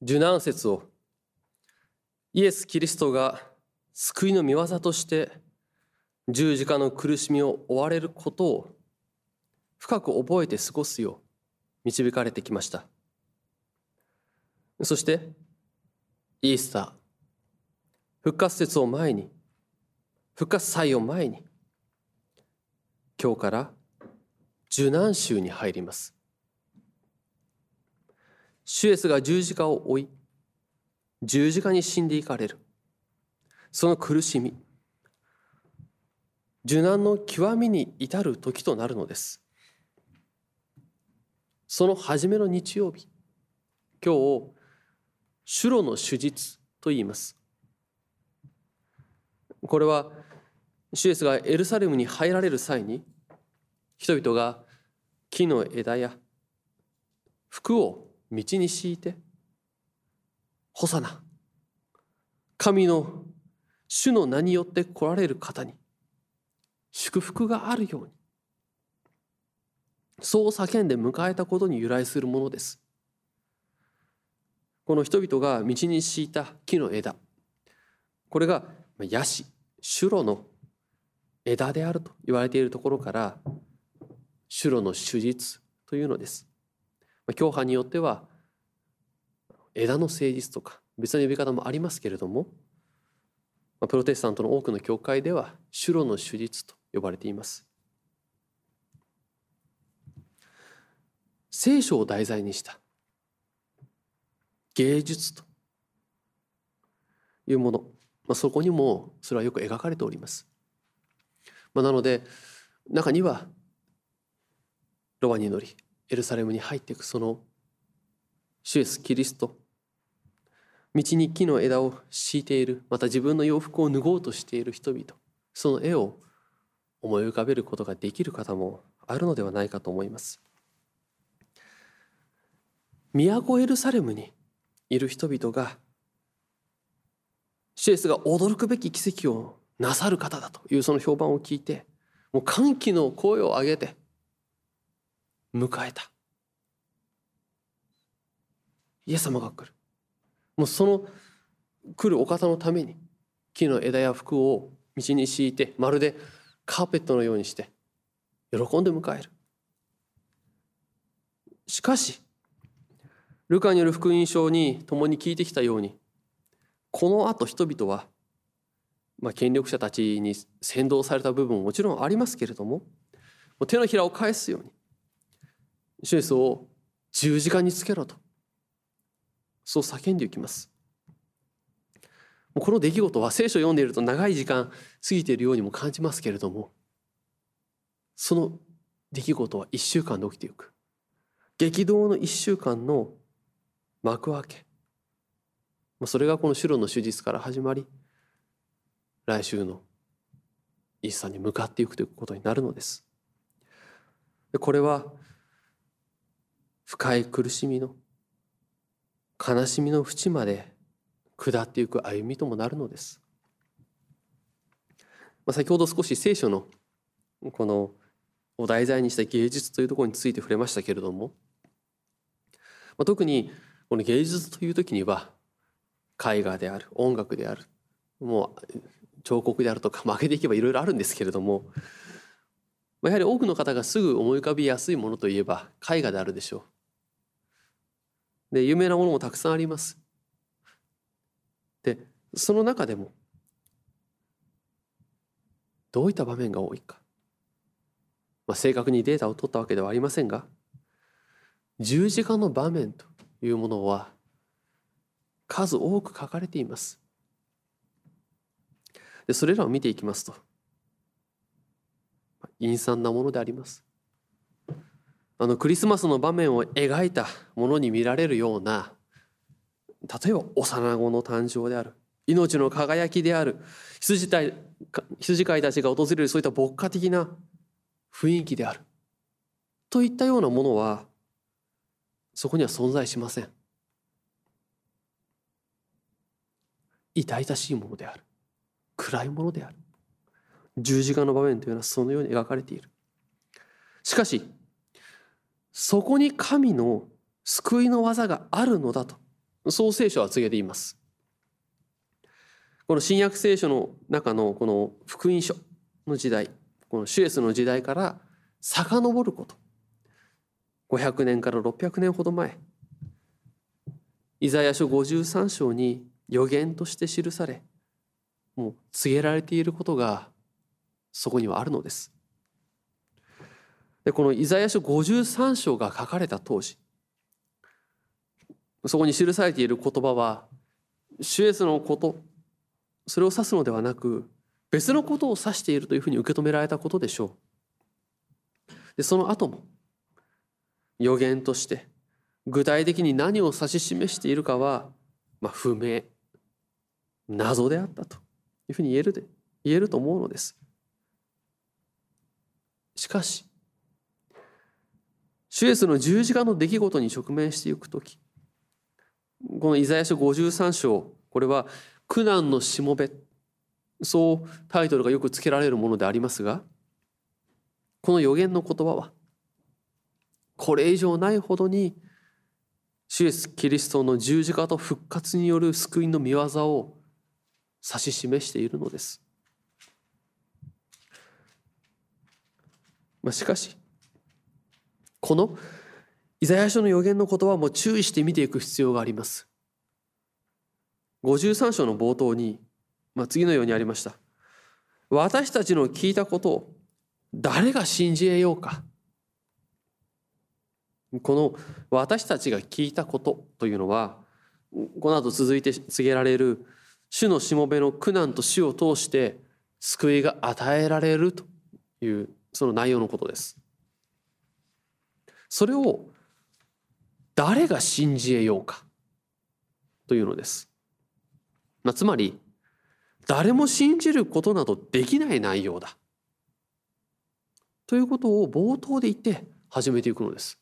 受難説を。イエス・キリストが救いの御業として十字架の苦しみを追われることを深く覚えて過ごすよう導かれてきました。そしてイースター。復活節を前に復活祭を前に今日から受難週に入ります。主イエスが十字架を追い十字架に死んでいかれる。その苦しみ受難の極みに至る時となるのです。その初めの日曜日今日主路の手術と言います。これは主イエスがエルサレムに入られる際に人々が木の枝や服を道に敷いて「ホサナ神の主の名によって来られる方に。祝福があるように。そう叫んで迎えたことに由来するものです。この人々が道に敷いた木の枝。これがヤシシュロの枝であると言われているところからシュロの手術というのです。教派によっては枝の誠実とか別の呼び方もありますけれどもプロテスタントの多くの教会では主路の手術と呼ばれています。聖書を題材にした芸術というもの、まあ、そこにもそれはよく描かれております、まあ、なので中にはロバに乗りエルサレムに入っていくその主イエス・キリスト。道に木の枝を敷いているまた自分の洋服を脱ごうとしている人々。その絵を思い浮かべることができる方もあるのではないかと思います。都エルサレムにいる人々がシエスが驚くべき奇跡をなさる方だというその評判を聞いてもう歓喜の声を上げて迎えた。イエス様が来る。もうその来るお方のために木の枝や服を道に敷いてまるでカーペットのようにして喜んで迎える。しかしルカによる福音書に共に聞いてきたようにこのあと人々は、まあ、権力者たちに先導された部分ももちろんありますけれども手のひらを返すように主イエスを十字架につけろと。そう叫んでいきます。この出来事は聖書を読んでいると長い時間過ぎているようにも感じますけれどもその出来事は一週間で起きていく。激動の一週間の幕開け。それがこの白の手術から始まり来週のイースターに向かっていくということになるのです。これは深い苦しみの悲しみの淵まで下っていく歩みともなるのです。まあ、先ほど少し聖書のこのお題材にした芸術というところについて触れましたけれども、まあ、特にこの芸術という時には絵画である音楽であるもう彫刻であるとか負けていけばいろいろあるんですけれどもまあやはり多くの方がすぐ思い浮かびやすいものといえば絵画であるでしょう。で有名なものもたくさんあります。でその中でもどういった場面が多いか、まあ、正確にデータを取ったわけではありませんが十字架の場面というものは数多く書かれています。でそれらを見ていきますと陰惨なものであります。あのクリスマスの場面を描いたものに見られるような例えば幼子の誕生である命の輝きである羊た羊飼いたちが訪れるそういった牧歌的な雰囲気であるといったようなものはそこには存在しません。痛々しいものである暗いものである十字架の場面というのはそのように描かれている。しかしそこに神の救いの技があるのだと。そう聖書は告げています。この新約聖書の中のこの福音書の時代このシュエスの時代から遡ること。500年から600年ほど前。イザヤ書53章に予言として記されもう告げられていることがそこにはあるのです。でこのイザヤ書53章が書かれた当時そこに記されている言葉はシュエスのことそれを指すのではなく別のことを指しているというふうに受け止められたことでしょう。でその後も予言として具体的に何を指し示しているかは、まあ、不明謎であったというふうに言えるで言えると思うのです。しかしシュエスの十字架の出来事に直面していく時このイザヤ書53章これは苦難のしもべそうタイトルがよく付けられるものでありますがこの予言の言葉はこれ以上ないほどに主イエスキリストの十字架と復活による救いの見業を指し示しているのです。まあ、しかしこのイザヤ書の予言の言葉も注意して見ていく必要があります。53章の冒頭に、まあ、次のようにありました。私たちの聞いたことを誰が信じ得ようか。この私たちが聞いたことというのはこの後続いて告げられる主のしもべの苦難と死を通して救いが与えられるというその内容のことです。それを誰が信じ得ようかというのです。まあ、つまり誰も信じることなどできない内容だということを冒頭で言って始めていくのです。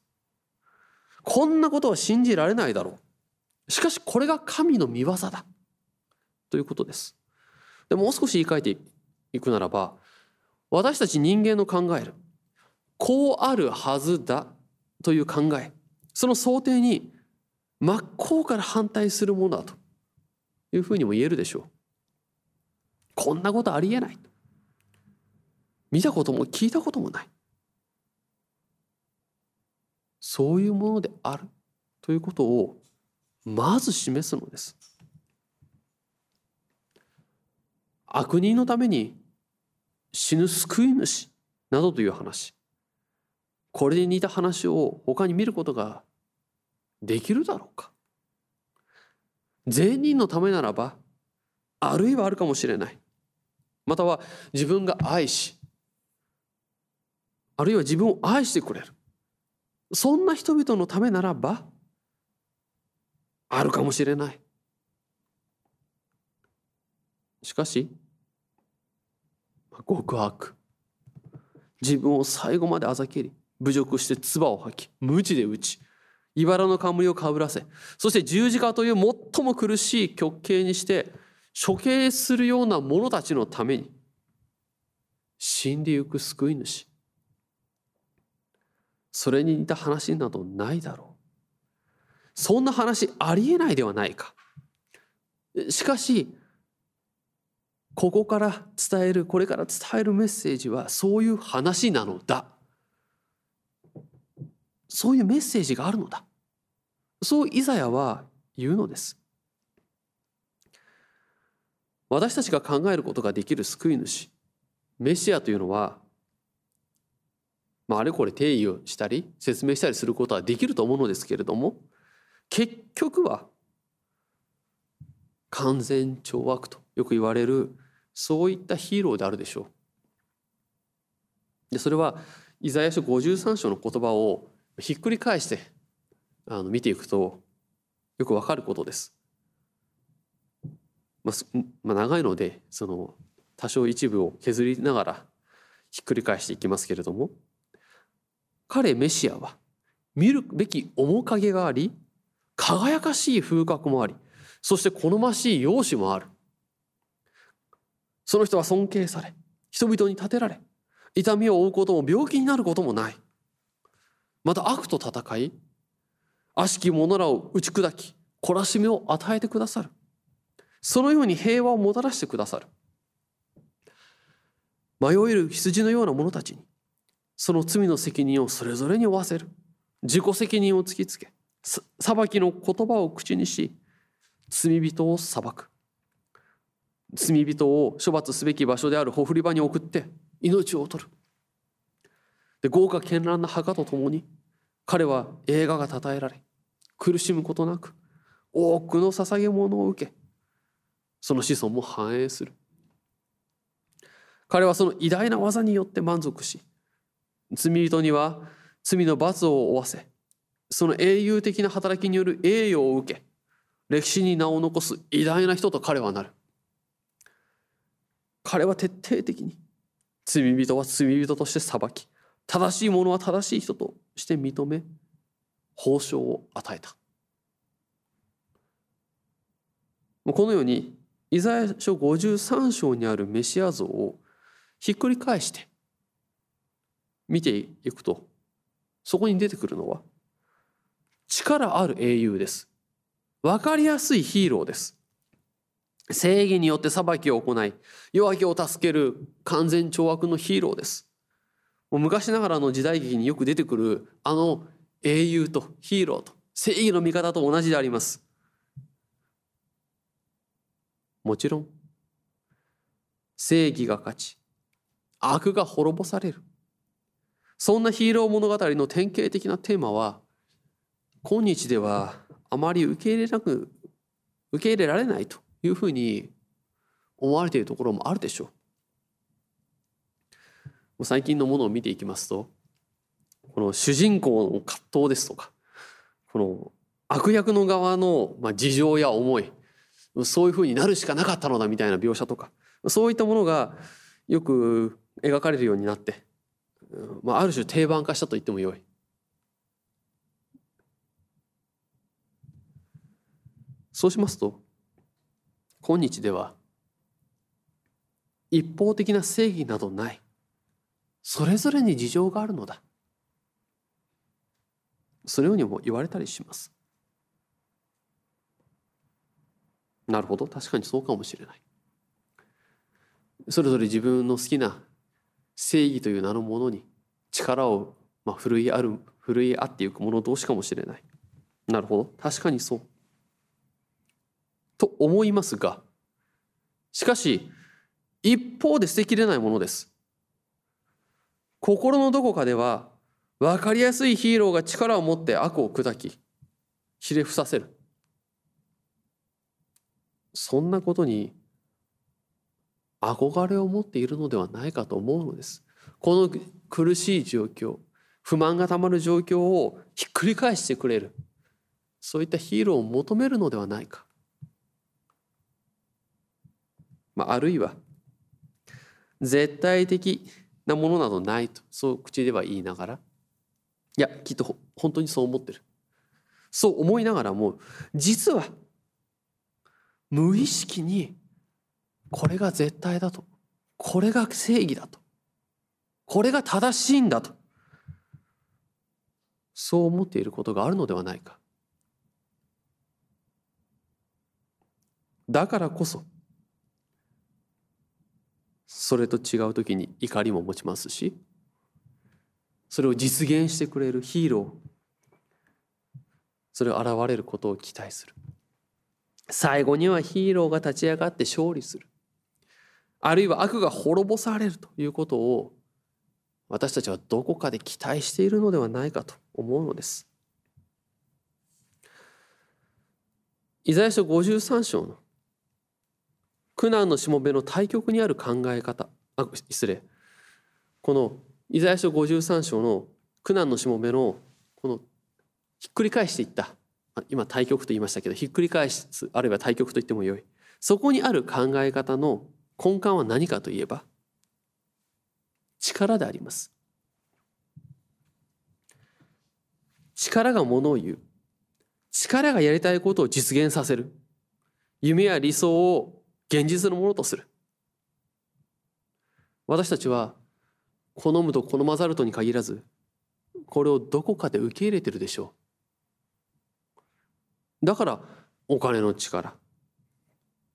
こんなことは信じられないだろう。しかしこれが神の見業だ。ということです。でもう少し言い換えていくならば私たち人間の考えるこうあるはずだという考えその想定に真っ向から反対するものだというふうにも言えるでしょう。こんなことありえない。見たことも聞いたこともない。そういうものであるということをまず示すのです。悪人のために死ぬ救い主などという話これに似た話を他に見ることができるだろうか？善人のためならばあるいはあるかもしれない。または自分が愛しあるいは自分を愛してくれる。そんな人々のためならばあるかもしれない。しかし極悪。自分を最後まであざけり侮辱して唾を吐き鞭で打ち茨の冠をかぶらせそして十字架という最も苦しい極刑にして処刑するような者たちのために死んでゆく救い主それに似た話などないだろう。そんな話ありえないではないか。しかし、ここから伝える、これから伝えるメッセージはそういう話なのだ。そういうメッセージがあるのだ。そうイザヤは言うのです。私たちが考えることができる救い主、メシアというのはまあ、あれこれ定義をしたり説明したりすることはできると思うのですけれども結局は完全懲悪とよく言われるそういったヒーローであるでしょう。でそれはイザヤ書53章の言葉をひっくり返してあの見ていくとよくわかることです。まあ、まあ、長いのでその多少一部を削りながらひっくり返していきますけれども彼メシアは見るべき面影があり輝かしい風格もありそして好ましい容姿もあるその人は尊敬され人々に立てられ痛みを負うことも病気になることもないまた悪と戦い悪しき者らを打ち砕き懲らしめを与えてくださる。そのように平和をもたらしてくださる。迷える羊のような者たちにその罪の責任をそれぞれに負わせる。自己責任を突きつけ裁きの言葉を口にし罪人を裁く。罪人を処罰すべき場所であるほふり場に送って命を取る。で豪華絢爛な墓とともに彼は映画が称えられ苦しむことなく多くの捧げ物を受けその子孫も繁栄する。彼はその偉大な技によって満足し罪人には罪の罰を負わせその英雄的な働きによる栄誉を受け歴史に名を残す偉大な人と彼はなる。彼は徹底的に罪人は罪人として裁き正しい者は正しい人として認め報奨を与えた。このようにイザヤ書53章にあるメシア像をひっくり返して見ていくとそこに出てくるのは力ある英雄です。分かりやすいヒーローです。正義によって裁きを行い弱きを助ける完全懲悪のヒーローです。昔ながらの時代劇によく出てくるあの英雄とヒーローと正義の味方と同じであります。もちろん正義が勝ち悪が滅ぼされる。そんなヒーロー物語の典型的なテーマは今日ではあまり受け入れなく受け入れられないというふうに思われているところもあるでしょう。最近のものを見ていきますとこの主人公の葛藤ですとかこの悪役の側の事情や思いそういうふうになるしかなかったのだみたいな描写とかそういったものがよく描かれるようになって、まあ、ある種定番化したと言ってもよい。そうしますと今日では一方的な正義などないそれぞれに事情があるのだ。そのようにも言われたりします。なるほど。確かにそうかもしれない。それぞれ自分の好きな正義という名のものに力を、まあ、振るいある振るい合っていく者同士かもしれない。なるほど。確かにそう。と思いますが。しかし一方で捨てきれないものです。心のどこかでは分かりやすいヒーローが力を持って悪を砕きひれ伏させるそんなことに憧れを持っているのではないかと思うのです。この苦しい状況不満がたまる状況をひっくり返してくれるそういったヒーローを求めるのではないか。まあ、あるいは絶対的なものなどないと。そう口では言いながら。いやきっと本当にそう思ってる。そう思いながらも実は無意識にこれが絶対だと。これが正義だと。これが正しいんだと。そう思っていることがあるのではないか。だからこそそれと違う時に怒りも持ちますしそれを実現してくれるヒーローそれが現れることを期待する最後にはヒーローが立ち上がって勝利するあるいは悪が滅ぼされるということを私たちはどこかで期待しているのではないかと思うのです。イザヤ書53章の苦難のしもべの対極にある考え方。あ失礼。このイザヤ書53章の苦難のしもべのこのひっくり返していった。今対極と言いましたけどひっくり返すあるいは対極と言ってもよい。そこにある考え方の根幹は何かといえば力であります。力がものを言う。力がやりたいことを実現させる。夢や理想を現実のものとする。私たちは好むと好まざるとに限らずこれをどこかで受け入れてるでしょう。だからお金の力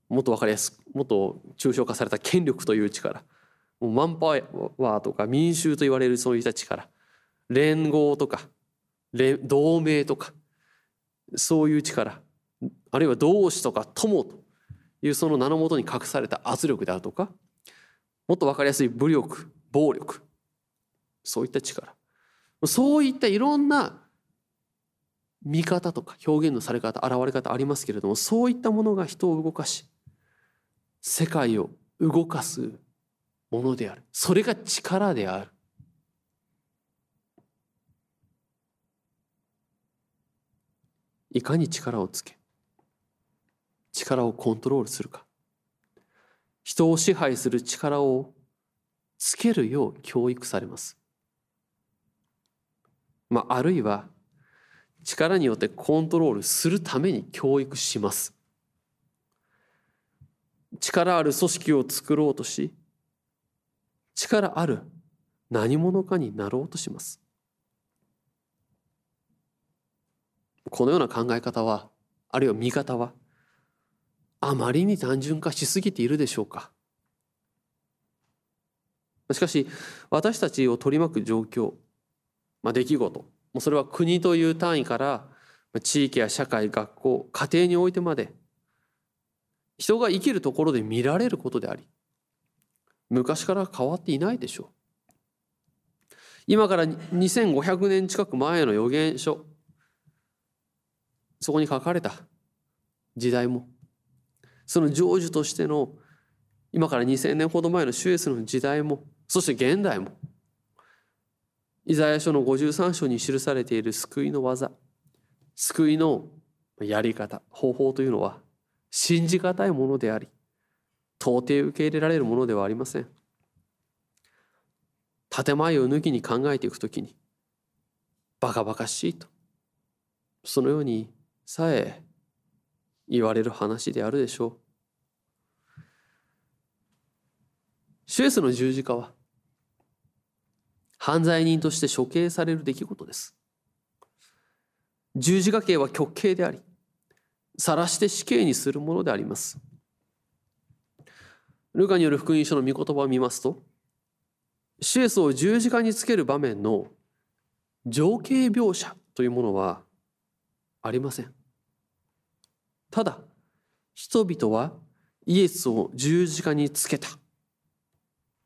もっと分かりやすくもっと抽象化された権力という力もうマンパワーとか民衆と言われるそういった力連合とか同盟とかそういう力あるいは同志とか友というその名のもとに隠された圧力であるとかもっと分かりやすい武力暴力そういった力。そういったいろんな見方とか表現のされ方現れ方ありますけれどもそういったものが人を動かし世界を動かすものである。それが力である。いかに力をつけ力をコントロールするか。人を支配する力をつけるよう教育されます。まあ、あるいは力によってコントロールするために教育します。力ある組織を作ろうとし力ある何者かになろうとします。このような考え方はあるいは見方はあまりに単純化しすぎているでしょうか。しかし私たちを取り巻く状況まあ、出来事もうそれは国という単位から地域や社会学校家庭においてまで人が生きるところで見られることであり昔から変わっていないでしょう。今から2500年近く前の予言書そこに書かれた時代もその成就としての今から2000年ほど前のシュエスの時代もそして現代もイザヤ書の53章に記されている救いの技救いのやり方方法というのは信じがたいものであり到底受け入れられるものではありません。建前を抜きに考えていくときにバカバカしいとそのようにさえ言われる話であるでしょうシュエスの十字架は犯罪人として処刑される出来事です。十字架刑は極刑であり、晒して死刑にするものであります。ルカによる福音書の御言葉を見ますと、シエスを十字架につける場面の情景描写というものはありません。ただ、人々はイエスを十字架につけた。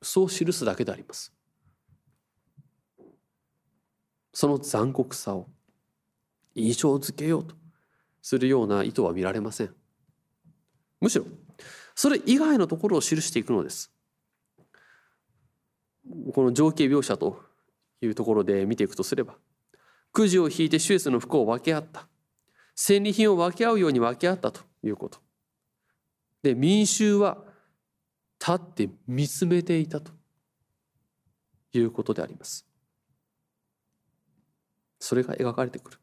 そう記すだけであります。その残酷さを印象づけようとするような意図は見られませんむしろそれ以外のところを記していくのですこの情景描写というところで見ていくとすればくじを引いてシュエスの服を分け合った戦利品を分け合うように分け合ったということ。で民衆は立って見つめていたということであります。それが描かれてくる。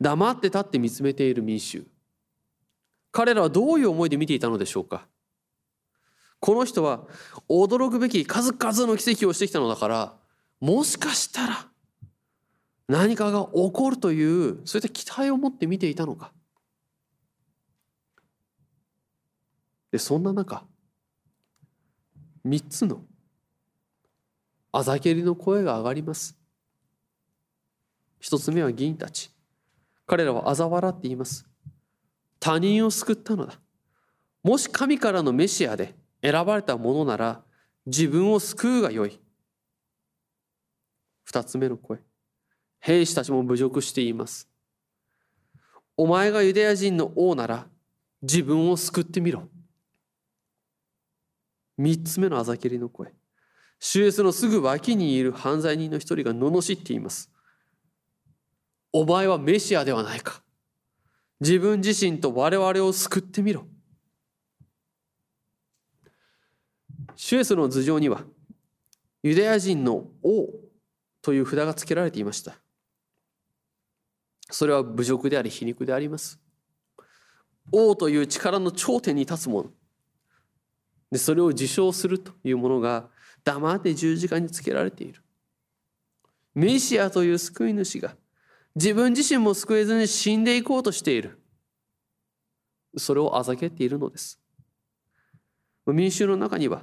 黙って立って見つめている民衆。彼らはどういう思いで見ていたのでしょうか。この人は驚くべき数々の奇跡をしてきたのだからもしかしたら何かが起こるというそういった期待を持って見ていたのかでそんな中3つのあざけりの声が上がります一つ目は議員たち。彼らは嘲笑って言います。他人を救ったのだ。もし神からのメシアで選ばれたものなら自分を救うがよい。二つ目の声。兵士たちも侮辱しています。お前がユダヤ人の王なら自分を救ってみろ。三つ目のあざけりの声。シュエスのすぐ脇にいる犯罪人の一人が罵っています。お前はメシアではないか。自分自身と我々を救ってみろ。シュエスの頭上には、ユダヤ人の王という札が付けられていました。それは侮辱であり皮肉であります。王という力の頂点に立つもの。でそれを自称するというものが黙って十字架につけられている。メシアという救い主が自分自身も救えずに死んでいこうとしている。それをあざけているのです民衆の中には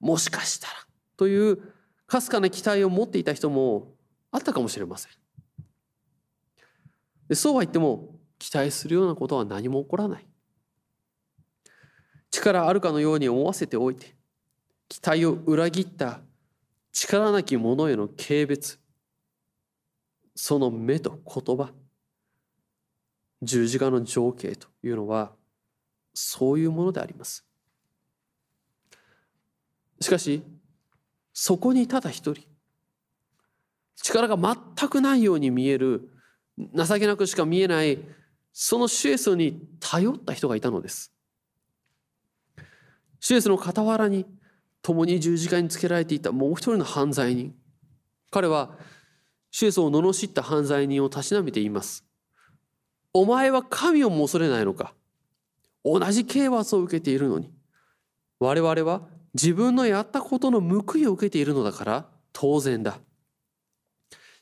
もしかしたらというかすかな期待を持っていた人もあったかもしれませんでそうは言っても期待するようなことは何も起こらない。力あるかのように思わせておいて期待を裏切った力なき者への軽蔑その目と言葉十字架の情景というのはそういうものであります。しかしそこにただ一人力が全くないように見える情けなくしか見えないそのシュエスに頼った人がいたのです。シュエスの傍らに共に十字架につけられていたもう一人の犯罪人。彼はシュエスを罵った犯罪人をたしなめています。お前は神をも恐れないのか？同じ刑罰を受けているのに。我々は自分のやったことの報いを受けているのだから当然だ。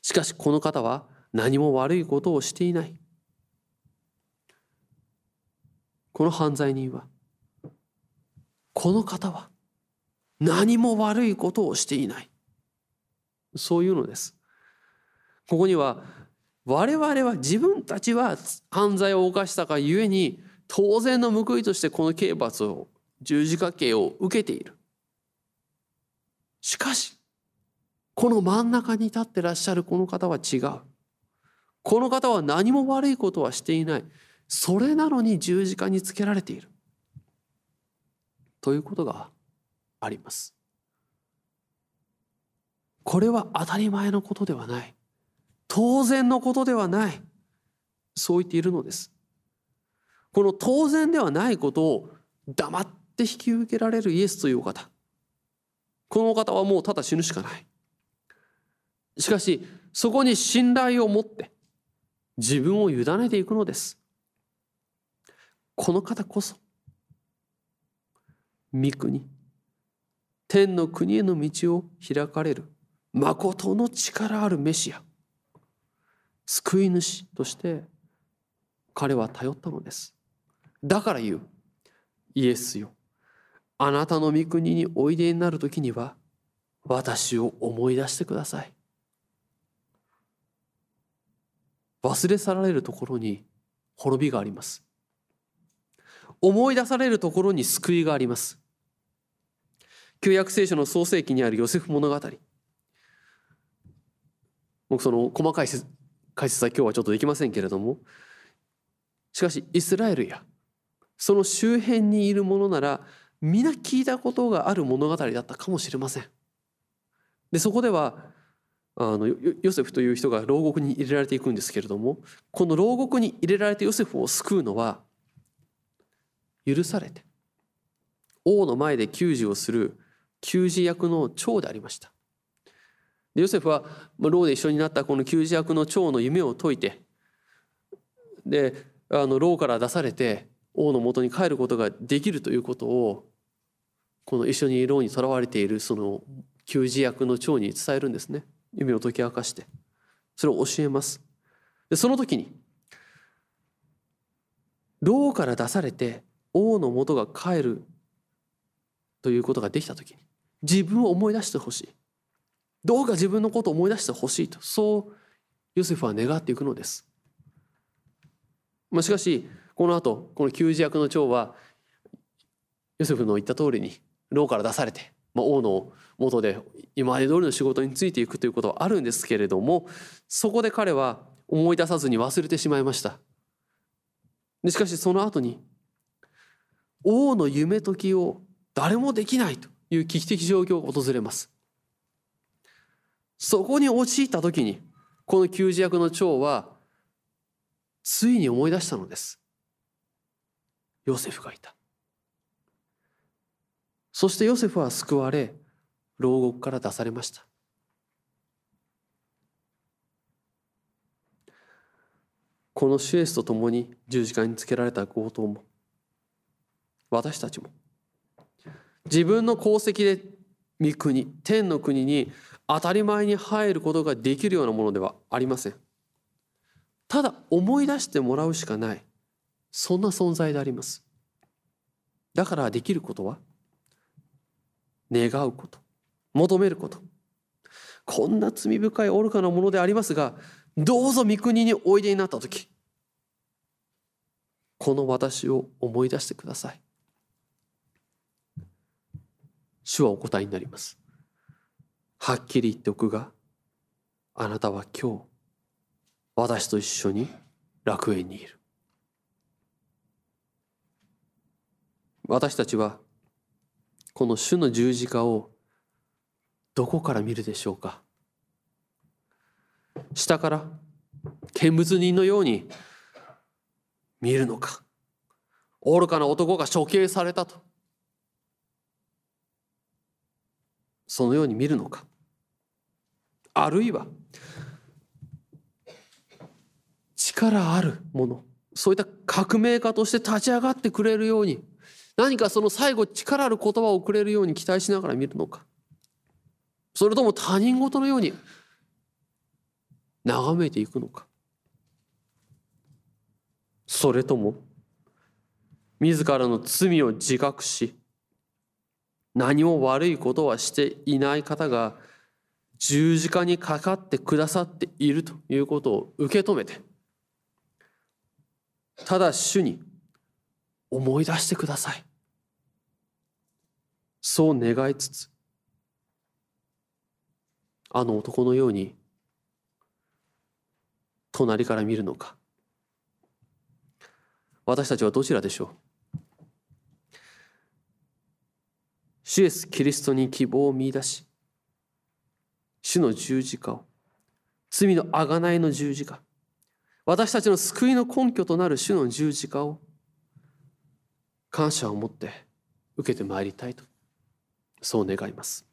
しかしこの方は何も悪いことをしていない。この犯罪人はこの方は何も悪いことをしていない。そういうのです。ここには我々は自分たちは犯罪を犯したがゆえに当然の報いとしてこの刑罰を十字架刑を受けている。しかしこの真ん中に立ってらっしゃるこの方は違う。この方は何も悪いことはしていない。それなのに十字架につけられている。ということがあります。これは当たり前のことではない。当然のことではない。そう言っているのです。この当然ではないことを黙って引き受けられるイエスというお方。このお方はもうただ死ぬしかない。しかしそこに信頼を持って自分を委ねていくのです。この方こそ御国天の国への道を開かれる誠の力あるメシア救い主として彼は頼ったのです。だから言うイエスよあなたの御国においでになる時には私を思い出してください。忘れ去られるところに滅びがあります。思い出されるところに救いがあります。旧約聖書の創世記にあるヨセフ物語。僕その細かい解説は今日はちょっとできませんけれども。しかしイスラエルやその周辺にいるものなら皆聞いたことがある物語だったかもしれません。でそこではあのヨセフという人が牢獄に入れられていくんですけれどもこの牢獄に入れられてヨセフを救うのは許されて王の前で給仕をする給仕役の長でありました。でヨセフは牢で一緒になったこの給仕役の長の夢を解いてであの牢から出されて王のもとに帰ることができるということをこの一緒に牢にとらわれているその給仕役の長に伝えるんですね夢を解き明かしてそれを教えますでその時に牢から出されて王のもとが帰るということができた時に自分を思い出してほしいどうか自分のことを思い出してほしいとそうヨセフは願っていくのです。まあ、しかしこの後この給仕役の長はヨセフの言った通りに牢から出されて、まあ、王の元で今まで通りの仕事についていくということはあるんですけれどもそこで彼は思い出さずに忘れてしまいました。しかしその後に王の夢解きを誰もできないという危機的状況が訪れます。そこに陥った時にこの給仕役の長はついに思い出したのですヨセフがいたそしてヨセフは救われ牢獄から出されました。このシュエスと共に十字架につけられた強盗も私たちも自分の功績で御国天の国に当たり前に入ることができるようなものではありません。ただ思い出してもらうしかない。そんな存在であります。だからできることは願うこと。求めること。こんな罪深い愚かなものでありますがどうぞ御国においでになった時この私を思い出してください。主はお答えになります。はっきり言っておくがあなたは今日私と一緒に楽園にいる。私たちはこの主の十字架をどこから見るでしょうか？下から見物人のように見るのか？愚かな男が処刑されたと。そのように見るのか？あるいは力あるものそういった革命家として立ち上がってくれるように何かその最後力ある言葉をくれるように期待しながら見るのか？それとも他人事のように眺めていくのか？それとも自らの罪を自覚し何も悪いことはしていない方が十字架にかかってくださっているということを受け止めてただ主に思い出してください。そう願いつつあの男のように隣から見るのか。私たちはどちらでしょう？主イエス・キリストに希望を見いだし主の十字架を罪の贖いの十字架私たちの救いの根拠となる主の十字架を感謝を持って受けてまいりたいとそう願います。